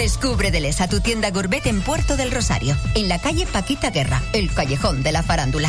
Descubre Delesa, tu tienda gourmet en Puerto del Rosario, en la calle Paquita Guerra, el callejón de la farándula.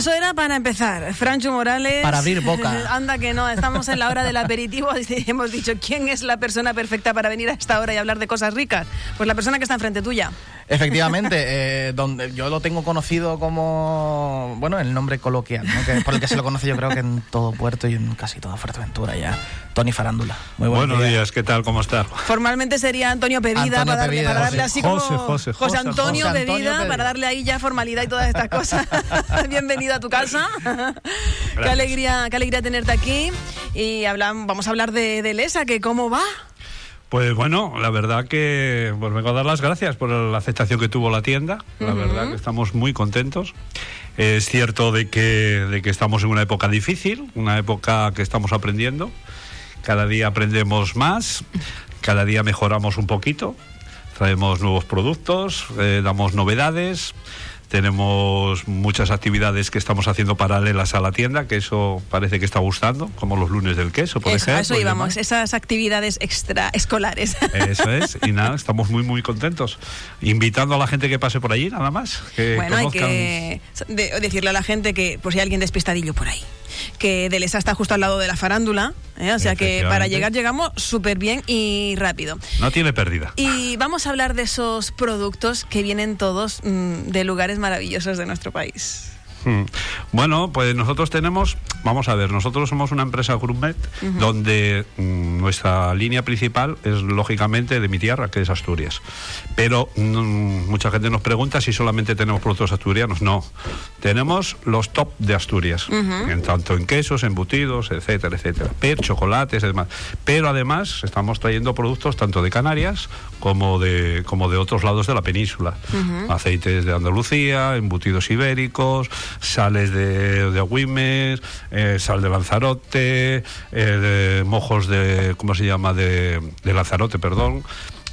Eso era para empezar. Francho Morales. Para abrir boca. Anda que no, estamos en la hora del aperitivo y hemos dicho, ¿quién es la persona perfecta para venir a esta hora y hablar de cosas ricas? Pues la persona que está enfrente tuya. Efectivamente, eh, donde yo lo tengo conocido como, bueno, el nombre coloquial, ¿no? que, por el que se lo conoce yo creo que en todo Puerto y en casi toda Fuerteventura ya. Tony Farándula. Muy buenos, días, ¿qué tal? ¿Cómo estás? Formalmente sería Antonio Pevida, Antonio para, darle, Pevida, para darle José. así como... José, José, José Antonio José Antonio Pevida. para darle ahí ya formalidad y todas estas cosas. Bienvenido a tu casa. qué alegría, qué alegría tenerte aquí. Y hablan, vamos a hablar de, de Lesa, que cómo va. Pues bueno, la verdad que pues vengo a dar las gracias por la aceptación que tuvo la tienda. La verdad que estamos muy contentos. Es cierto de que, de que estamos en una época difícil, una época que estamos aprendiendo. Cada día aprendemos más, cada día mejoramos un poquito, traemos nuevos productos, eh, damos novedades. Tenemos muchas actividades que estamos haciendo paralelas a la tienda, que eso parece que está gustando, como los lunes del queso, por eso, ejemplo. eso íbamos, esas actividades extraescolares. Eso es, y nada, estamos muy, muy contentos. Invitando a la gente que pase por allí, nada más. Que Bueno, hay conozcan. que de- decirle a la gente que, por si hay alguien despistadillo por ahí, que Delesa está justo al lado de la farándula, ¿eh? o sea que para llegar llegamos súper bien y rápido. No tiene pérdida. Y vamos a hablar de esos productos que vienen todos mm, de lugares maravillosos de nuestro país. Mm. Bueno, pues nosotros tenemos, vamos a ver, nosotros somos una empresa gourmet donde mm, nuestra línea principal es lógicamente de mi tierra, que es Asturias. Pero mm, mucha gente nos pregunta si solamente tenemos productos asturianos. No, tenemos los top de Asturias, en tanto en quesos, embutidos, etcétera, etcétera. Pero chocolates, demás. Pero además estamos trayendo productos tanto de Canarias como de como de otros lados de la península. Aceites de Andalucía, embutidos ibéricos, sales de, de Agüimes, eh, sal de Lanzarote, eh, de mojos de, ¿cómo se llama? De, de Lanzarote, perdón.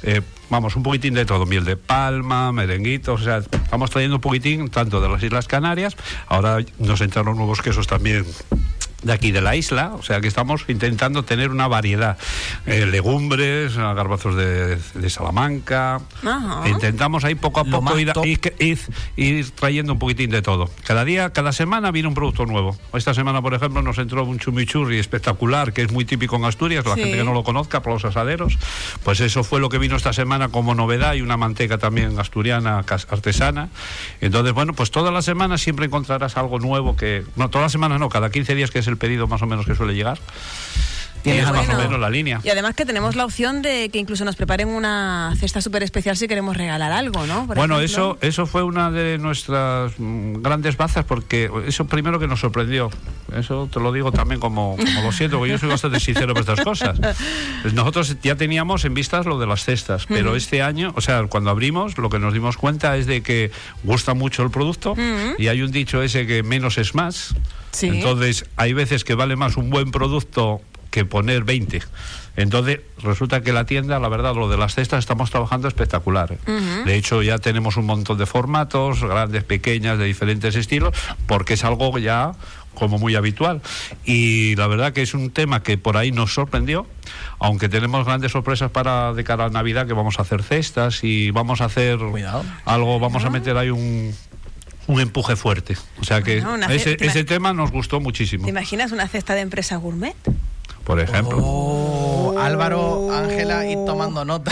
Eh, vamos, un poquitín de todo, miel de palma, merenguitos, o sea, estamos trayendo un poquitín tanto de las Islas Canarias, ahora nos entraron nuevos quesos también de aquí de la isla, o sea que estamos intentando tener una variedad, eh, legumbres, garbazos de, de Salamanca, Ajá. intentamos ahí poco a Lo poco ir, ir- ir- ir trayendo un poquitín de todo. Cada día, cada semana viene un producto nuevo. Esta semana, por ejemplo, nos entró un chimichurri espectacular, que es muy típico en Asturias, la Sí. gente que no lo conozca, por los asaderos. Pues eso fue lo que vino esta semana como novedad y una manteca también asturiana, artesana. Entonces, bueno, pues todas las semanas siempre encontrarás algo nuevo que... No, todas las semanas no, cada 15 días que es el pedido más o menos que suele llegar. Tienes es más bueno. o menos la línea. Y además que tenemos la opción de que incluso nos preparen una cesta súper especial si queremos regalar algo, ¿no? Por bueno, ejemplo. eso eso fue una de nuestras mm, grandes bazas porque eso primero que nos sorprendió. Eso te lo digo también como, como lo siento, porque yo soy bastante sincero con estas cosas. Pues Nosotros ya teníamos en vistas lo de las cestas, pero este año, o sea, cuando abrimos, lo que nos dimos cuenta es de que gusta mucho el producto y hay un dicho ese que menos es más. Sí. Entonces, hay veces que vale más un buen producto que poner 20. Entonces, resulta que la tienda, la verdad, lo de las cestas estamos trabajando espectacular. ¿eh? De hecho, ya tenemos un montón de formatos, grandes, pequeñas, de diferentes estilos, porque es algo ya como muy habitual. Y la verdad que es un tema que por ahí nos sorprendió, aunque tenemos grandes sorpresas para de cara a Navidad, que vamos a hacer cestas y vamos a hacer Cuidado. algo, vamos a meter ahí un un empuje fuerte. O sea que Bueno, ese, ce- ese tema nos gustó muchísimo. ¿Te imaginas una cesta de empresa gourmet? Por ejemplo. Oh, Álvaro, Ángela, ir tomando nota.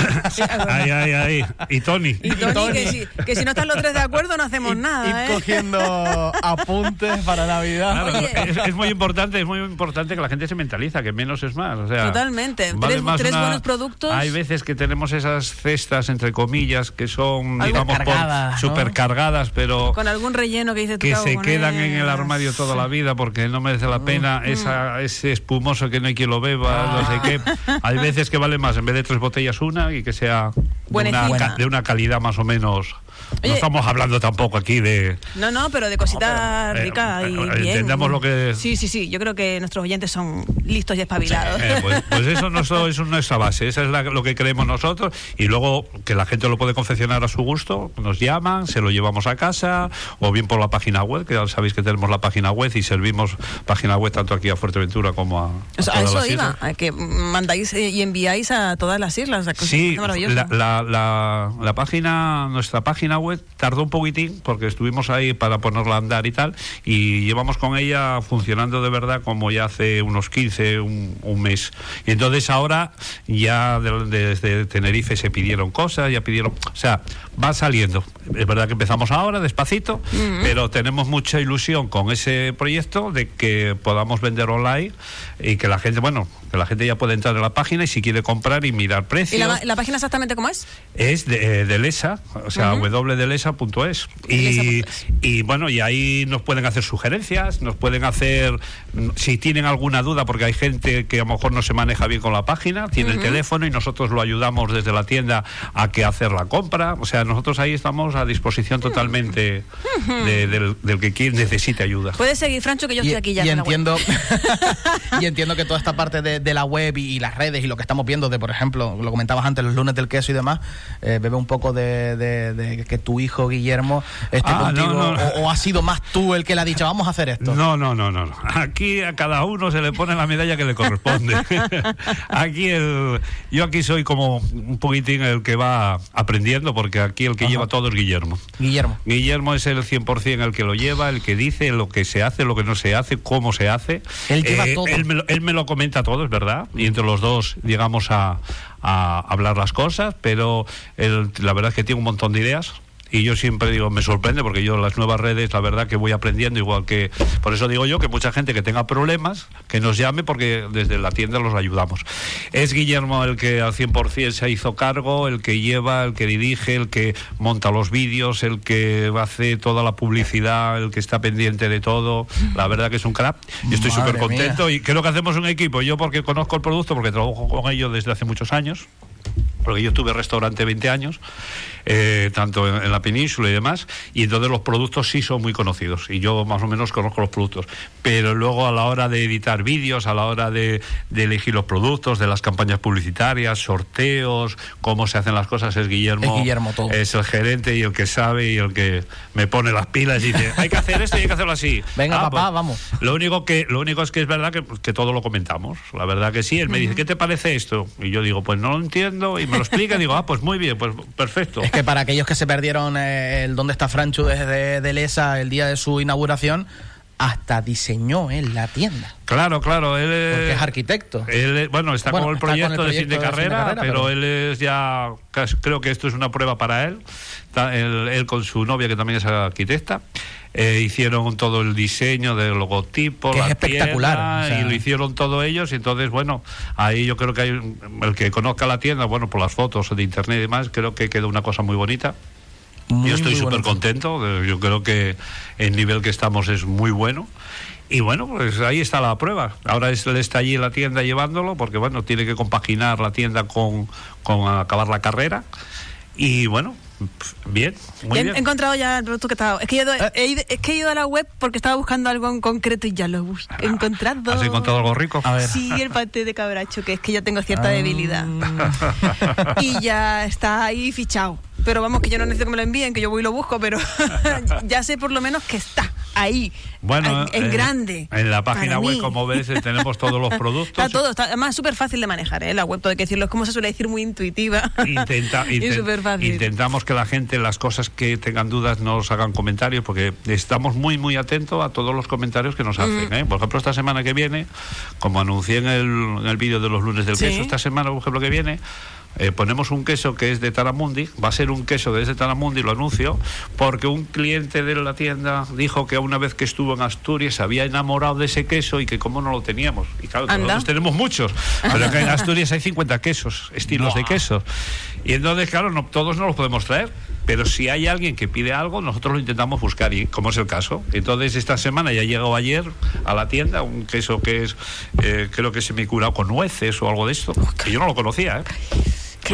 Ay, ay, ay. Y Tony. Y Tony, Que, si, que si no están los tres de acuerdo no hacemos Ir nada, ¿eh? cogiendo apuntes para Navidad. Claro, es, es muy importante, es muy importante que la gente se mentaliza, que menos es más. O sea, Totalmente. vale Tres- más tres buenos productos. Hay veces que tenemos esas cestas, entre comillas, que son, Algo digamos, por- cargadas, ¿no? supercargadas, pero Con algún relleno que dices tú que "Cago se quedan en él". el armario toda la vida porque no merece la pena Mm. esa, ese espumoso que no hay quien lo beba, no sé qué. Hay veces que vale más, en vez de tres botellas, una y que sea de una, de una calidad más o menos. Oye. no estamos hablando tampoco aquí de. No, no, pero de cositas eh, ricas y eh, bien. entendamos lo que- Sí, sí, sí. Yo creo que nuestros oyentes son listos y espabilados. Eh, pues, pues eso, no, eso es nuestra base, esa es la- lo que creemos nosotros y luego que la gente lo puede confeccionar a su gusto, nos llaman, se lo llevamos a casa o bien por la página web, que ya sabéis que tenemos la página web y servimos página web tanto aquí a Fuerteventura como a, a Eso- a todas eso las iba, islas. a que mandáis eh, y enviáis a todas las islas. o sea, Sí, la, la, la- la página, nuestra página web tardó un poquitín porque estuvimos ahí para ponerla a andar y tal y llevamos con ella funcionando de verdad como ya hace unos 15, un, un mes. Y entonces ahora ya de- desde Tenerife se pidieron cosas, ya pidieron, o sea, va saliendo. Es verdad que empezamos ahora despacito, pero tenemos mucha ilusión con ese proyecto de que podamos vender online y que la gente, bueno, que la gente ya puede entrar en la página y si quiere comprar y mirar ¿Y precios. la, la página exactamente cómo es? Es de, eh, de Lesa, o sea, www.delesa.es. Y, Delesa.es. y bueno, y ahí nos pueden hacer sugerencias, nos pueden hacer, si tienen alguna duda, porque hay gente que a lo mejor no se maneja bien con la página, tiene el teléfono y nosotros lo ayudamos desde la tienda a que hacer la compra. O sea, nosotros ahí estamos a disposición totalmente de- del, del que quiere, necesite ayuda. Puedes seguir, Francho, que yo y, estoy aquí ya. y entiendo y entiendo que toda esta parte de, de la web y, las redes y lo que estamos viendo de por ejemplo lo comentabas antes los lunes del queso y demás eh, bebe un poco de, de- de que tu hijo Guillermo esté Ah, contigo no. O, o ha sido más tú el que le ha dicho vamos a hacer esto No, no, no, no. Aquí a cada uno se le pone la medalla que le corresponde. aquí el, yo aquí soy como un poquitín el que va aprendiendo, porque aquí el que Ajá. lleva todo es Guillermo. Guillermo Guillermo es el 100% el que lo lleva, el que dice lo que se hace, lo que no se hace, cómo se hace. Él lleva todo. Él me, lo, él me lo comenta todo, es verdad. Y entre los dos llegamos a, a hablar las cosas, pero la verdad es que tiene un montón de ideas. Y yo siempre digo, me sorprende porque yo las nuevas redes, la verdad que voy aprendiendo igual que... Por eso digo yo que mucha gente que tenga problemas, que nos llame porque desde la tienda los ayudamos. Es Guillermo el que al 100% se hizo cargo, el que lleva, el que dirige, el que monta los vídeos, el que hace toda la publicidad, el que está pendiente de todo. La verdad que es un crack. Y estoy súper contento mía. y creo que hacemos un equipo. Yo porque conozco el producto, porque trabajo con ellos desde hace muchos años porque yo tuve restaurante 20 años, eh, tanto en, en la península y demás, y entonces los productos sí son muy conocidos, y yo más o menos conozco los productos, pero luego a la hora de editar vídeos, a la hora de, de elegir los productos, de las campañas publicitarias, sorteos, cómo se hacen las cosas, es Guillermo, Es Guillermo todo. es el gerente y el que sabe y el que me pone las pilas y dice, hay que hacer esto y hay que hacerlo así. Venga, Ah, papá, pues, vamos. Lo único que lo único es que es verdad que, que todo lo comentamos. La verdad que sí. Él me dice, ¿qué te parece esto? Y yo digo, pues no lo entiendo. Y me lo explica y digo, ah, pues muy bien, pues perfecto. que para aquellos que se perdieron eh, el dónde está Franchu desde de Lesa el día de su inauguración hasta diseñó él la tienda Claro, claro. Él porque es, es arquitecto él es- bueno, está Bueno, con el está con el proyecto, de, fin de, de carrera, carrera, pero, pero- él es ya, creo que esto es una prueba para él. Él, él con su novia, que también es arquitecta, eh, hicieron todo el diseño del logotipo, Que es la espectacular, tienda, o sea- y lo hicieron todo ellos. Y entonces, bueno, ahí yo creo que hay el que conozca la tienda, bueno, por las fotos de internet y demás, creo que quedó una cosa muy bonita. Muy, Yo estoy súper contento, yo creo que el nivel que estamos es muy bueno. Y bueno, pues ahí está la prueba. Ahora es, él está allí en la tienda llevándolo, porque bueno, tiene que compaginar la tienda con, con acabar la carrera. Y bueno, pf, bien, muy He, bien. he encontrado ya el producto que estaba. Es que, he ido, Eh. he es que he ido a la web porque estaba buscando algo en concreto y ya lo he he encontrado. ¿Has encontrado algo rico? A ver. Sí, el paté de cabracho, que es que yo tengo cierta Ah. debilidad. y ya está ahí fichado. Pero vamos, que yo no necesito que me lo envíen, que yo voy y lo busco, pero ya sé por lo menos que está ahí, Bueno, en, en eh, grande. En la página web, mí. como ves, eh, tenemos todos los productos. Está todo, está, además súper fácil de manejar, ¿eh? la web, todo hay que decirlo, es como se suele decir, muy intuitiva. Intenta- y súper fácil. intentamos que la gente, las cosas que tengan dudas, nos hagan comentarios, porque estamos muy, muy atentos a todos los comentarios que nos hacen. ¿eh? Por ejemplo, esta semana que viene, como anuncié en el, en el vídeo de los lunes del Sí. queso, esta semana, por ejemplo, que viene, eh, ponemos un queso que es de Taramundi, va a ser un queso que es de Taramundi, lo anuncio, porque un cliente de la tienda dijo que una vez que estuvo en Asturias se había enamorado de ese queso y que como no lo teníamos. Y claro, que Anda. nosotros tenemos muchos, pero que en Asturias hay 50 quesos, estilos de quesos. Y entonces, claro, no, todos no los podemos traer. Pero si hay alguien que pide algo, nosotros lo intentamos buscar, y como es el caso. Entonces, esta semana ya llegó ayer a la tienda un queso que es, eh, creo que se me curado con nueces o algo de esto, que yo no lo conocía, ¿eh?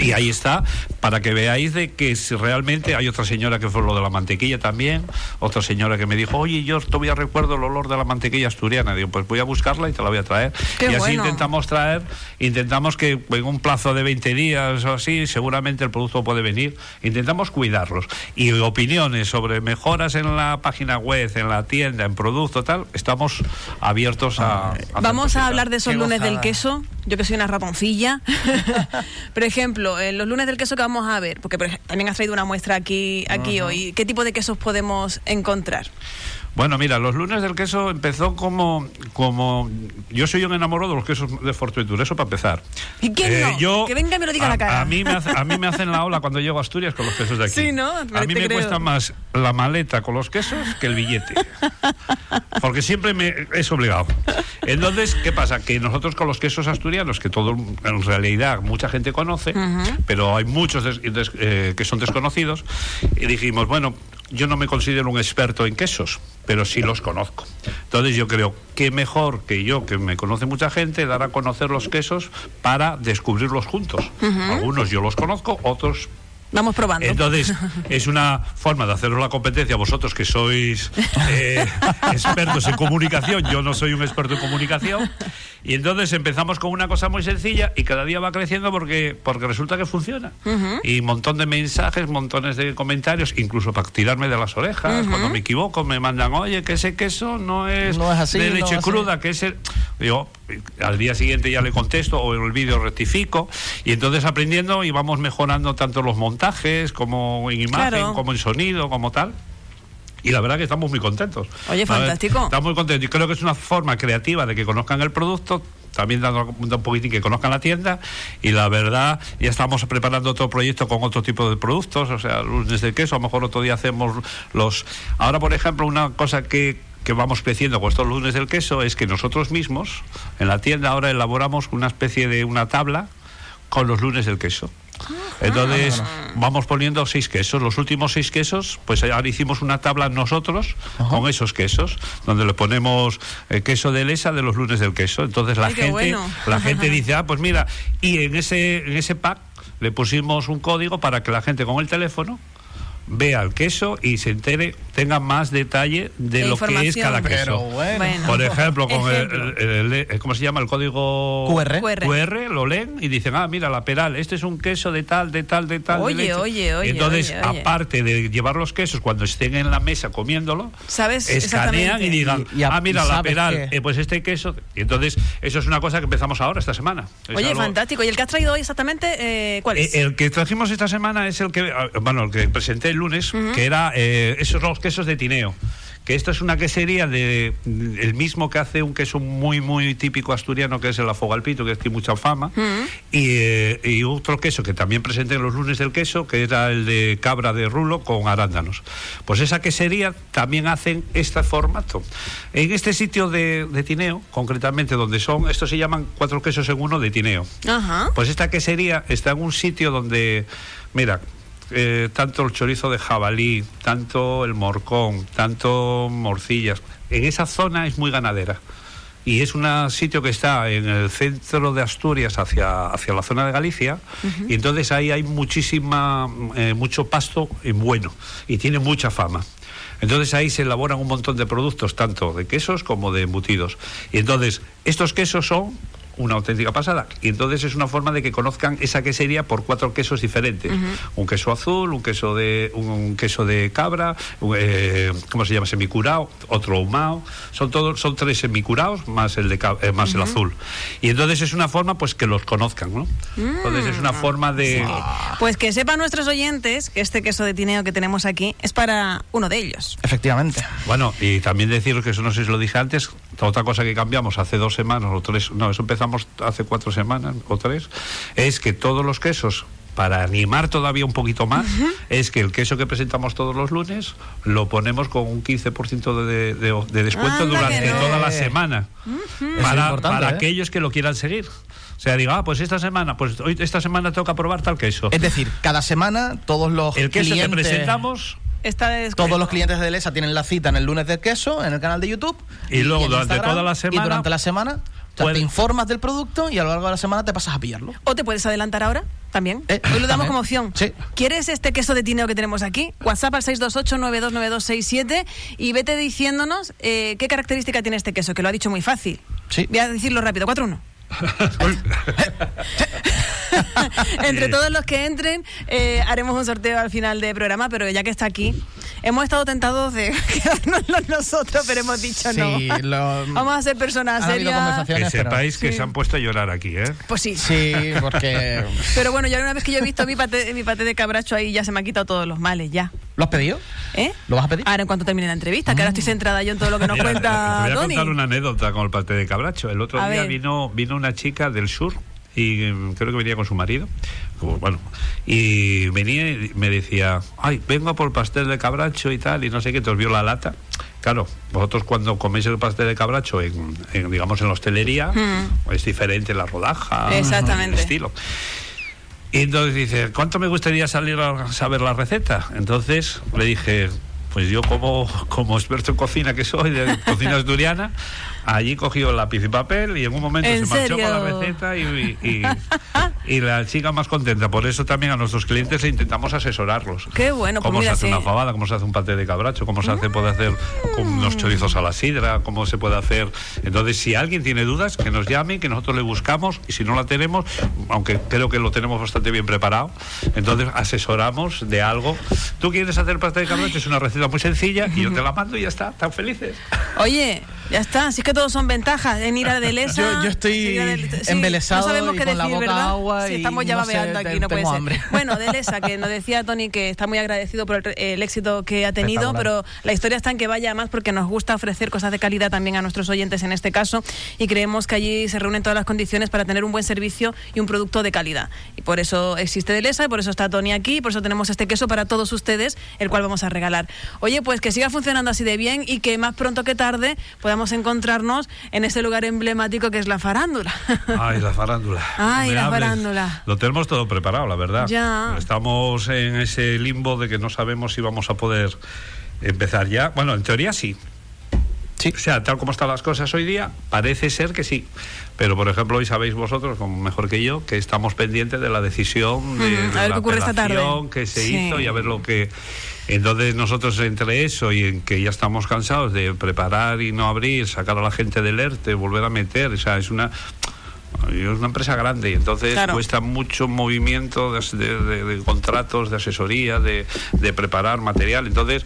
Y ahí está, para que veáis de que si realmente hay otra señora que fue lo de la mantequilla también, otra señora que me dijo, oye, yo todavía recuerdo el olor de la mantequilla asturiana. Digo, pues voy a buscarla y te la voy a traer. Qué y así bueno. intentamos traer, intentamos que en un plazo de 20 días o así, seguramente el producto puede venir. Intentamos cuidarlos. Y opiniones sobre mejoras en la página web, en la tienda, en producto, tal, estamos abiertos a... a Vamos a hablar de esos lunes del queso. Yo que soy una ratoncilla. Por ejemplo, en los lunes del queso que vamos a ver, porque también has traído una muestra aquí, aquí hoy. ¿Qué tipo de quesos podemos encontrar? Bueno, mira, los lunes del queso empezó como, como yo soy un enamorado de los quesos de Forteventura, eso para empezar. Eh, ¿Y quién no? Que venga y me lo diga a la cara. A mí, me hace- a mí me hacen la ola cuando llego a Asturias con los quesos de aquí. Sí, ¿no? A mí me creo. cuesta más la maleta con los quesos que el billete. Porque siempre me es obligado. Entonces, ¿qué pasa? Que nosotros con los quesos asturianos, que todo en realidad mucha gente conoce, pero hay muchos des- des- eh, que son desconocidos, y dijimos, bueno, yo no me considero un experto en quesos, pero sí los conozco. Entonces yo creo que mejor que yo, que me conoce mucha gente, dar a conocer los quesos para descubrirlos juntos. Algunos yo los conozco, otros Vamos probando. entonces, es una forma de haceros la competencia vosotros que sois eh, expertos en comunicación. Yo no soy un experto en comunicación. Y entonces empezamos con una cosa muy sencilla y cada día va creciendo porque, porque resulta que funciona. Y un montón de mensajes, montones de comentarios, incluso para tirarme de las orejas. Cuando me equivoco, me mandan, oye, que ese queso no es, No es así, de no leche así". cruda, que es el. Yo al día siguiente ya le contesto o en el vídeo rectifico. Y entonces aprendiendo y vamos mejorando tanto los montajes como en imagen, Claro. como en sonido, como tal. Y la verdad que estamos muy contentos. Oye, fantástico. Estamos muy contentos. Y creo que es una forma creativa de que conozcan el producto, también dando un poquitín que conozcan la tienda. Y la verdad, ya estamos preparando otro proyecto con otro tipo de productos, o sea, lunes de queso. A lo mejor otro día hacemos los. Ahora, por ejemplo, una cosa que que vamos creciendo con estos lunes del queso es que nosotros mismos en la tienda ahora elaboramos una especie de una tabla con los lunes del queso. Entonces vamos poniendo seis quesos. Los últimos seis quesos, pues ahora hicimos una tabla nosotros con esos quesos, donde le ponemos eh, queso de lesa de los lunes del queso. Entonces la Ay, gente, bueno. la gente dice, ah, pues mira, y en ese, en ese pack le pusimos un código para que la gente con el teléfono vea el queso y se entere, tenga más detalle de De lo que es cada Pero queso. bueno. Bueno. Por ejemplo, con el- Ejemplo. el- el- el- ¿cómo se llama? El código QR. QR. QR, lo leen y dicen, ah, mira, la peral, este es un queso de tal, de tal, de tal. de Oye, leche". oye, oye, Entonces, oye, oye. aparte de llevar los quesos cuando estén en la mesa comiéndolo, ¿Sabes? escanean y digan, Y- y a- ah, mira, la peral, que- eh, pues este queso. Y entonces, eso es una cosa que empezamos ahora, esta semana. Es Oye, algo- fantástico. ¿Y el que has traído hoy exactamente, eh, cuál es? eh, el que trajimos esta semana es el que, ah, bueno, el que presenté el lunes, que era eh, esos los quesos de tineo. Que esto es una quesería de el mismo que hace un queso muy muy típico asturiano que es el afogalpito que tiene mucha fama y, eh, y otro queso que también presenté en los lunes del queso que era el de cabra de rulo con arándanos. Pues esa quesería también hacen este formato. En este sitio de, de tineo, concretamente donde son, estos se llaman cuatro quesos en uno de tineo. Ajá. Pues esta quesería está en un sitio donde, mira, eh, tanto el chorizo de jabalí, tanto el morcón, tanto morcillas. En esa zona es muy ganadera. Y es un sitio que está en el centro de Asturias hacia, hacia la zona de Galicia. Y entonces ahí hay muchísima, eh, mucho pasto y bueno. Y tiene mucha fama. Entonces ahí se elaboran un montón de productos, tanto de quesos como de embutidos. Y entonces, estos quesos son una auténtica pasada. Y entonces es una forma de que conozcan esa quesería por cuatro quesos diferentes. Un queso azul, un queso de un, un queso de cabra, un, eh, ¿cómo se llama? Semicurao, otro ahumado. Son todos son tres semicuraos más el de eh, más el azul. Y entonces es una forma pues que los conozcan, ¿no? Entonces es una forma de Pues que sepan nuestros oyentes que este queso de tineo que tenemos aquí es para uno de ellos. Efectivamente. Bueno, y también deciros que eso no sé si lo dije antes, otra cosa que cambiamos hace dos semanas o tres, no, eso empezamos hace cuatro semanas o tres, es que todos los quesos, para animar todavía un poquito más, es que el queso que presentamos todos los lunes lo ponemos con un 15% de, de, de descuento durante que no. toda la semana. es Para, importante, para ¿eh? aquellos que lo quieran seguir. O sea, diga, ah, pues esta semana, pues hoy esta semana toca probar tal queso. Es decir, cada semana todos los El queso que clientes... presentamos Esta de Todos los clientes de Delesa tienen la cita en el lunes del queso, en el canal de YouTube. Y luego en durante Instagram, toda la semana- Y durante la semana O sea, Puede- te informas del producto y a lo largo de la semana te pasas a pillarlo. O te puedes adelantar ahora también. Eh, Hoy lo damos como opción. Sí. ¿Quieres este queso de tineo que tenemos aquí? WhatsApp al 628-929267 y vete diciéndonos eh, qué característica tiene este queso, que lo ha dicho muy fácil. Sí. Voy a decirlo rápido. 4-1. Entre Eh. todos los que entren, eh, haremos un sorteo al final del programa, pero ya que está aquí, hemos estado tentados de quedárnoslo nosotros, pero hemos dicho Sí, no. lo- Vamos a ser personas serias. Que pero- sepáis que Sí. se han puesto a llorar aquí, ¿eh? Pues sí. Sí, porque... Pero bueno, ya una vez que yo he visto mi paté, mi paté de cabracho ahí, ya se me han quitado todos los males, ya. ¿Lo has pedido? ¿Eh? ¿Lo vas a pedir? Ahora, en cuanto termine la entrevista, que ahora estoy centrada yo en todo lo que nos Mira, cuenta te voy a Tony. contar una anécdota con el paté de cabracho. El otro A día ver. vino, vino una chica del sur y mm, creo que venía con su marido. Como, Bueno, y venía y me decía, ay, vengo por el pastel de cabracho y tal, y no sé qué, te os vio la lata. Claro, vosotros cuando coméis el pastel de cabracho, en, en, digamos, en la hostelería, es diferente la rodaja, Mm. Exactamente. el estilo. Y entonces dice, ¿cuánto me gustaría salir a saber la receta? Entonces le dije, pues yo como, como experto en cocina que soy, de cocina asturiana, allí cogió lápiz y papel y en un momento ¿En se marchó con la serio? receta y, y- y la chica más contenta. Por eso también a nuestros clientes intentamos asesorarlos. Qué bueno, pues Cómo mira, se hace sí. Una fabada, cómo se hace un paté de cabracho, cómo se hace, puede hacer con unos chorizos a la sidra, cómo se puede hacer. Entonces, si alguien tiene dudas, que nos llame, que nosotros le buscamos y si no la tenemos, aunque creo que lo tenemos bastante bien preparado, entonces asesoramos de algo. Tú quieres hacer paté de cabracho, es una receta muy sencilla y yo te la mando y ya está, tan felices. Oye, ya está, así que todos son ventajas en ir a Delesa. Yo- yo estoy a Del- embelesado no sabemos y qué con la boca ¿verdad? agua Sí, y estamos ya no sé, babeando aquí, no puede ser. Bueno, Delesa, que nos decía Tony que está muy agradecido por el, el éxito que ha tenido, pero la historia está en que vaya más porque nos gusta ofrecer cosas de calidad también a nuestros oyentes en este caso y creemos que allí se reúnen todas las condiciones para tener un buen servicio y un producto de calidad. Y por eso existe Delesa y por eso está Tony aquí, y por eso tenemos este queso para todos ustedes, el cual vamos a regalar. Oye, pues que siga funcionando así de bien y que más pronto que tarde podamos encontrarnos en ese lugar emblemático que es la farándula. Ay, la farándula. Ay, No la hables. farándula. Lo tenemos todo preparado, la verdad. Ya. Estamos en ese limbo de que no sabemos si vamos a poder empezar ya. Bueno, en teoría sí. Sí. O sea, tal como están las cosas hoy día, parece ser que sí. Pero, por ejemplo, hoy sabéis vosotros, como mejor que yo, que estamos pendientes de la decisión de, de a ver la qué ocurre esta tarde. apelación que se Sí. hizo y a ver lo que... Entonces nosotros entre eso y en que ya estamos cansados de preparar y no abrir, sacar a la gente del ERTE, volver a meter, o sea, es una... Es una empresa grande y entonces Claro. cuesta mucho movimiento de, de- de- de contratos, de asesoría, de, de preparar material. Entonces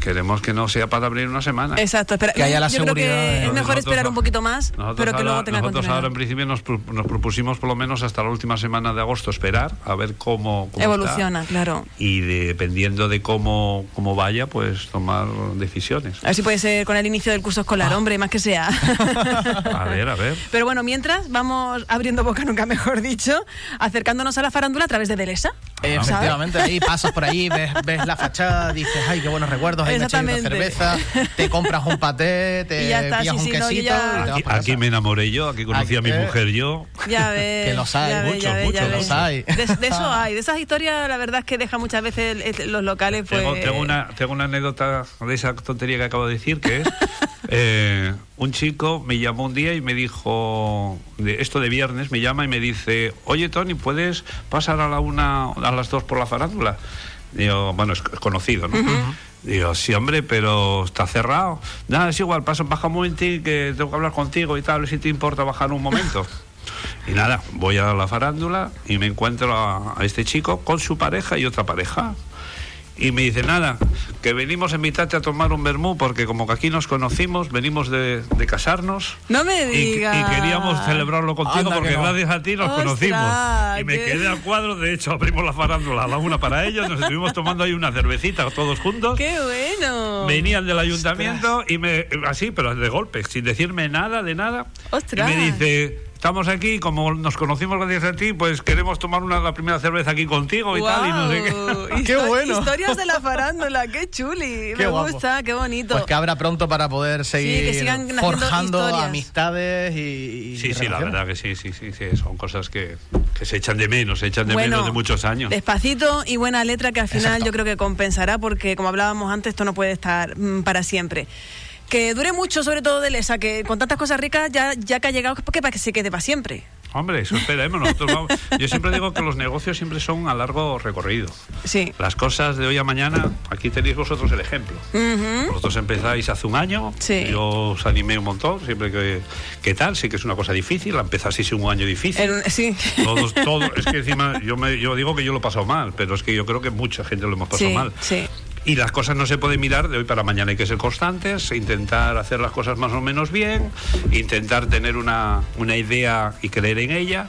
queremos que no sea para abrir una semana. Exacto, espera, Que haya la yo creo seguridad que de- es mejor Nosotros esperar un poquito más, pero que ahora, luego tenga nosotros ahora en principio nos, nos propusimos por lo menos hasta la última semana de agosto esperar a ver cómo, cómo Evoluciona, está. claro. Y dependiendo de cómo, cómo vaya, pues tomar decisiones. A ver si puede ser con el inicio del curso escolar, hombre, más que sea. A ver, a ver. Pero bueno, mientras vamos abriendo boca, nunca mejor dicho, acercándonos a la farándula a través de Delesa. Eh. Efectivamente, ahí pasas por allí, ves, ves la fachada, dices, ay, qué buenos recuerdos, ahí me eché una cerveza, te compras un paté, te ya está, pillas sí, un sí, no, yo quesito ya- y te vas Aquí, para aquí casa. me enamoré yo, aquí conocí a mi eh. mujer yo. Ya ves. Que los hay, ya muchos, ya ves, ya muchos, los hay. De, de eso hay. De esas historias, la verdad es que deja muchas veces el- el- los locales, pues. Tengo, tengo una, tengo una anécdota de esa tontería que acabo de decir, que es, eh, un chico me llamó un día y me dijo, de esto de viernes, me llama y me dice, oye Tony, ¿puedes pasar a la una, a las dos por la farándula? Digo, bueno, es conocido, ¿no? Digo, sí, hombre, pero está cerrado. Nada, es igual, pasa, baja un momentín que tengo que hablar contigo y tal, si te importa bajar un momento. Y nada, voy a la farándula y me encuentro a, a este chico con su pareja y otra pareja. Y me dice, nada, que venimos a invitarte a tomar un vermú porque como que aquí nos conocimos, venimos de, de casarnos. No me digas. y queríamos celebrarlo contigo Anda porque no. gracias a ti nos Ostras, conocimos. Y me qué- quedé al cuadro, de hecho abrimos la farándula a la una para ellos, nos estuvimos tomando ahí una cervecita todos juntos. ¡Qué bueno! Venían del ayuntamiento y me así, pero de golpe, sin decirme nada de nada. Ostras. Y me dice, estamos aquí, como nos conocimos gracias a ti, pues queremos tomar una, la primera cerveza aquí contigo y tal, y no sé qué. Qué bueno. Historias de la farándula, qué chuli. me guapo. gusta, qué bonito. Pues que abra pronto para poder seguir que forjando historias. amistades y, y Sí, sí, la verdad que sí, sí, sí, sí, son cosas que, que se echan de menos, se echan de Bueno, menos de muchos años. Despacito y buena letra que al final Exacto. yo creo que compensará porque como hablábamos antes esto no puede estar mm, para siempre. Que dure mucho, sobre todo de Lesa, que con tantas cosas ricas ya, ya que ha llegado, que para que se quede para siempre. Hombre, eso esperemos. Nosotros vamos- Yo siempre digo que los negocios siempre son a largo recorrido. Sí. Las cosas de hoy a mañana, aquí tenéis vosotros el ejemplo. Vosotros empezáis hace un año, Sí. yo os animé un montón, siempre que, ¿qué tal? Sí que es una cosa difícil, la empezasteis un año difícil. Sí. Todos, todos, es que encima yo, me, yo digo que yo lo he pasado mal, pero es que yo creo que mucha gente lo hemos pasado Sí, mal. sí. Y las cosas no se pueden mirar de hoy para mañana, hay que ser constantes, intentar hacer las cosas más o menos bien, intentar tener una, una idea y creer en ella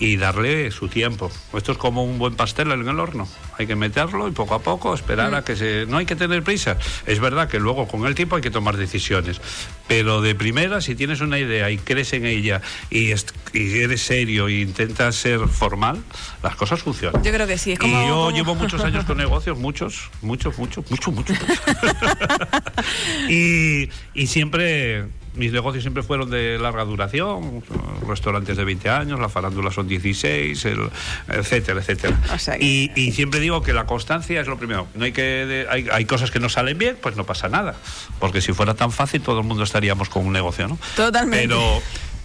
y darle su tiempo. Esto es como un buen pastel en el horno, hay que meterlo y poco a poco esperar a que se... No hay que tener prisa. Es verdad que luego con el tiempo hay que tomar decisiones, pero de primera, si tienes una idea y crees en ella y, y eres serio e intentas ser formal, las cosas funcionan. Yo creo que sí. Es como, y yo como- llevo muchos años con negocios, muchos, muchos, muchos, muchos, muchos. y, y siempre, mis negocios siempre fueron de larga duración, restaurantes de 20 años, la farándula son 16, el- etcétera, etcétera. O sea que- y, y siempre digo que la constancia es lo primero. No hay que, de- hay, hay cosas que no salen bien, pues no pasa nada. Porque si fuera tan fácil, todo el mundo estaríamos con un negocio, ¿no? Totalmente. Pero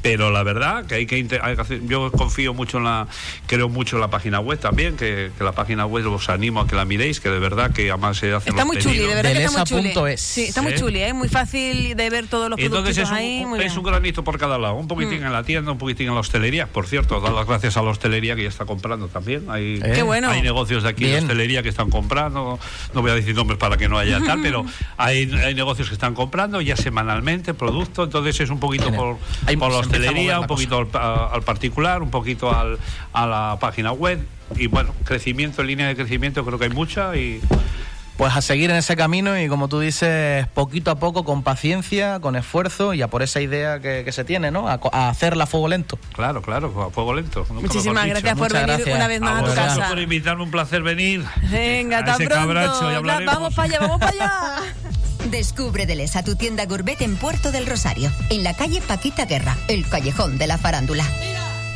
pero la verdad que hay que, hay hacer- yo confío mucho en la creo mucho en la página web también que, que la página web os animo a que la miréis que de verdad que además se hacen Está los muy chuli, de verdad que está muy chuli. Sí, está muy Sí. chuli, ¿eh? Muy fácil de ver todos los productos es un, ahí. un- muy es bien. Mm. un granito por cada lado, un poquitín en la tienda, un poquitín en la hostelería. Por cierto, dar las gracias a la hostelería que ya está comprando también. Hay, Eh. Qué bueno. hay negocios de aquí de Bien. hostelería que están comprando. No voy a decir nombres para que no haya tal, pero hay, hay negocios que están comprando ya semanalmente producto. Entonces es un poquito por, Ahí por la se empieza a mover hostelería, un poquito al, particular, un poquito al, a la página web. Y bueno, crecimiento, en línea de crecimiento, creo que hay mucha. y Pues a seguir en ese camino y como tú dices, poquito a poco, con paciencia, con esfuerzo y a por esa idea que, que se tiene, ¿no? A, hacerla a fuego lento. Claro, claro, a fuego lento. nunca Muchísimas gracias por Muchas venir gracias. una vez más A a, tu casa. por invitarme, un placer venir. Venga, ese pronto. cabracho, ya hablaremos. vamos para allá, vamos para allá. Descubre Delesa tu tienda Gourmet en Puerto del Rosario, en la calle Paquita Guerra, el callejón de la farándula.